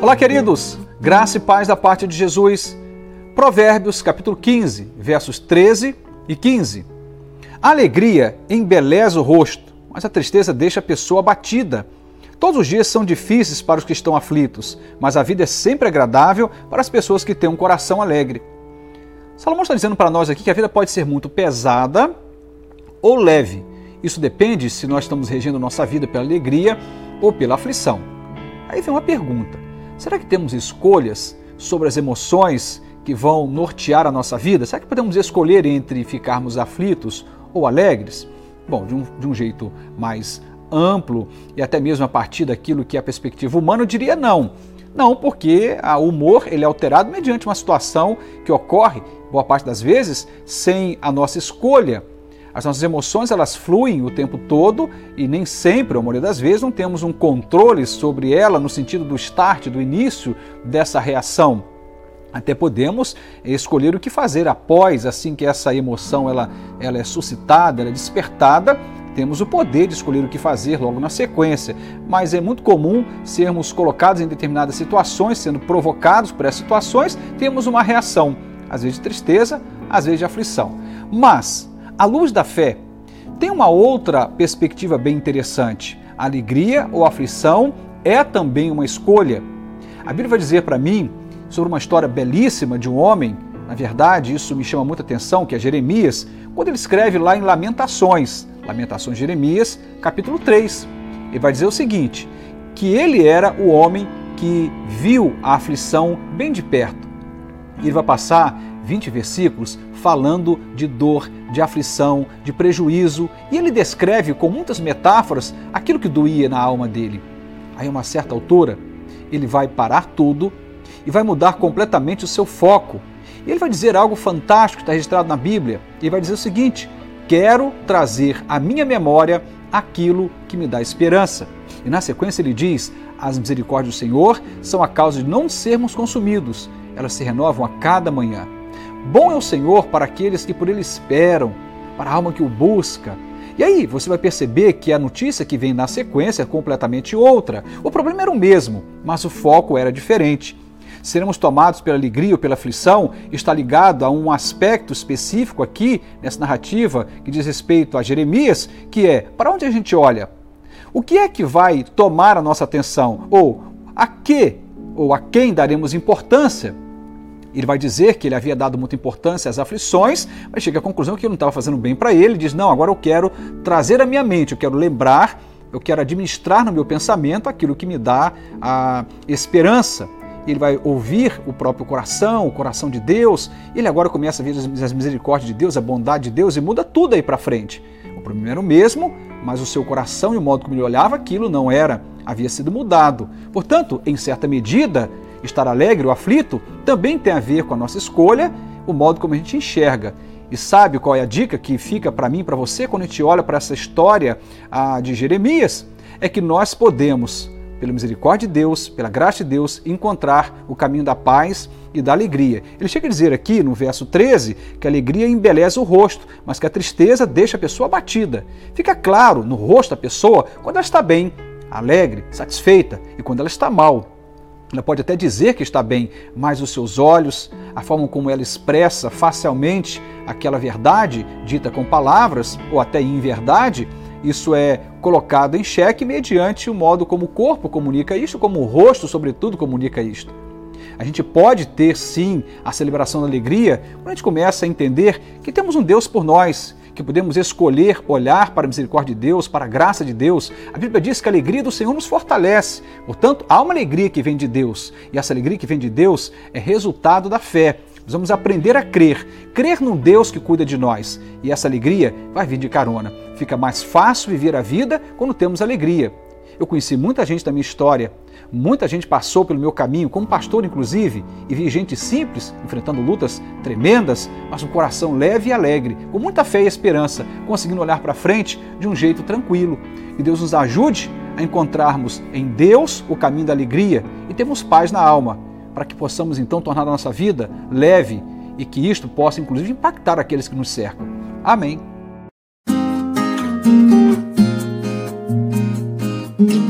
Olá, queridos. Graça e paz da parte de Jesus. Provérbios, capítulo 15, versos 13 e 15. A alegria embeleza o rosto, mas a tristeza deixa a pessoa abatida. Todos os dias são difíceis para os que estão aflitos, mas a vida é sempre agradável para as pessoas que têm um coração alegre. Salomão está dizendo para nós aqui que a vida pode ser muito pesada ou leve. Isso depende se nós estamos regendo nossa vida pela alegria ou pela aflição. Aí vem uma pergunta: será que temos escolhas sobre as emoções que vão nortear a nossa vida? Será que podemos escolher entre ficarmos aflitos ou alegres? Bom, de um, de um jeito mais amplo e até mesmo a partir daquilo que é a perspectiva humana, eu diria não. Não, porque o humor ele é alterado mediante uma situação que ocorre, boa parte das vezes, sem a nossa escolha. As nossas emoções elas fluem o tempo todo e nem sempre, ou a maioria das vezes, não temos um controle sobre ela no sentido do start, do início dessa reação. Até podemos escolher o que fazer após, assim que essa emoção ela, ela é suscitada, ela é despertada, temos o poder de escolher o que fazer logo na sequência, mas é muito comum sermos colocados em determinadas situações, sendo provocados por essas situações, temos uma reação, às vezes de tristeza, às vezes de aflição. Mas à luz da fé, tem uma outra perspectiva bem interessante. A alegria ou aflição é também uma escolha. A Bíblia vai dizer para mim sobre uma história belíssima de um homem, na verdade, isso me chama muita atenção, que é Jeremias, quando ele escreve lá em Lamentações, Lamentações de Jeremias, capítulo 3. Ele vai dizer o seguinte: que ele era o homem que viu a aflição bem de perto. E ele vai passar 20 versículos falando de dor, de aflição, de prejuízo, e ele descreve com muitas metáforas aquilo que doía na alma dele. Aí, a uma certa altura, ele vai parar tudo e vai mudar completamente o seu foco. E ele vai dizer algo fantástico que está registrado na Bíblia. Ele vai dizer o seguinte: Quero trazer à minha memória aquilo que me dá esperança. E na sequência ele diz: As misericórdias do Senhor são a causa de não sermos consumidos, elas se renovam a cada manhã. Bom é o Senhor para aqueles que por ele esperam, para a alma que o busca. E aí você vai perceber que a notícia que vem na sequência é completamente outra. O problema era o mesmo, mas o foco era diferente. Seremos tomados pela alegria ou pela aflição está ligado a um aspecto específico aqui nessa narrativa que diz respeito a Jeremias, que é para onde a gente olha? O que é que vai tomar a nossa atenção? Ou a que ou a quem daremos importância? Ele vai dizer que ele havia dado muita importância às aflições, mas chega à conclusão que não estava fazendo bem para ele. Diz: Não, agora eu quero trazer à minha mente, eu quero lembrar, eu quero administrar no meu pensamento aquilo que me dá a esperança. Ele vai ouvir o próprio coração, o coração de Deus. Ele agora começa a ver as misericórdias de Deus, a bondade de Deus e muda tudo aí para frente. O problema era o mesmo, mas o seu coração e o modo como ele olhava aquilo não era, havia sido mudado. Portanto, em certa medida, Estar alegre ou aflito também tem a ver com a nossa escolha, o modo como a gente enxerga. E sabe qual é a dica que fica para mim, para você, quando a gente olha para essa história de Jeremias? É que nós podemos, pela misericórdia de Deus, pela graça de Deus, encontrar o caminho da paz e da alegria. Ele chega a dizer aqui no verso 13 que a alegria embeleza o rosto, mas que a tristeza deixa a pessoa abatida. Fica claro no rosto da pessoa quando ela está bem, alegre, satisfeita e quando ela está mal, ela pode até dizer que está bem, mas os seus olhos, a forma como ela expressa facialmente aquela verdade dita com palavras ou até em verdade, isso é colocado em xeque mediante o modo como o corpo comunica isto, como o rosto, sobretudo, comunica isto. A gente pode ter sim a celebração da alegria quando a gente começa a entender que temos um Deus por nós, que podemos escolher olhar para a misericórdia de Deus, para a graça de Deus. A Bíblia diz que a alegria do Senhor nos fortalece. Portanto, há uma alegria que vem de Deus. E essa alegria que vem de Deus é resultado da fé. Nós vamos aprender a crer, crer num Deus que cuida de nós. E essa alegria vai vir de carona. Fica mais fácil viver a vida quando temos alegria. Eu conheci muita gente da minha história, muita gente passou pelo meu caminho, como pastor inclusive, e vi gente simples enfrentando lutas tremendas, mas um coração leve e alegre, com muita fé e esperança, conseguindo olhar para frente de um jeito tranquilo. Que Deus nos ajude a encontrarmos em Deus o caminho da alegria e termos paz na alma, para que possamos então tornar a nossa vida leve e que isto possa inclusive impactar aqueles que nos cercam. Amém. Mm-hmm.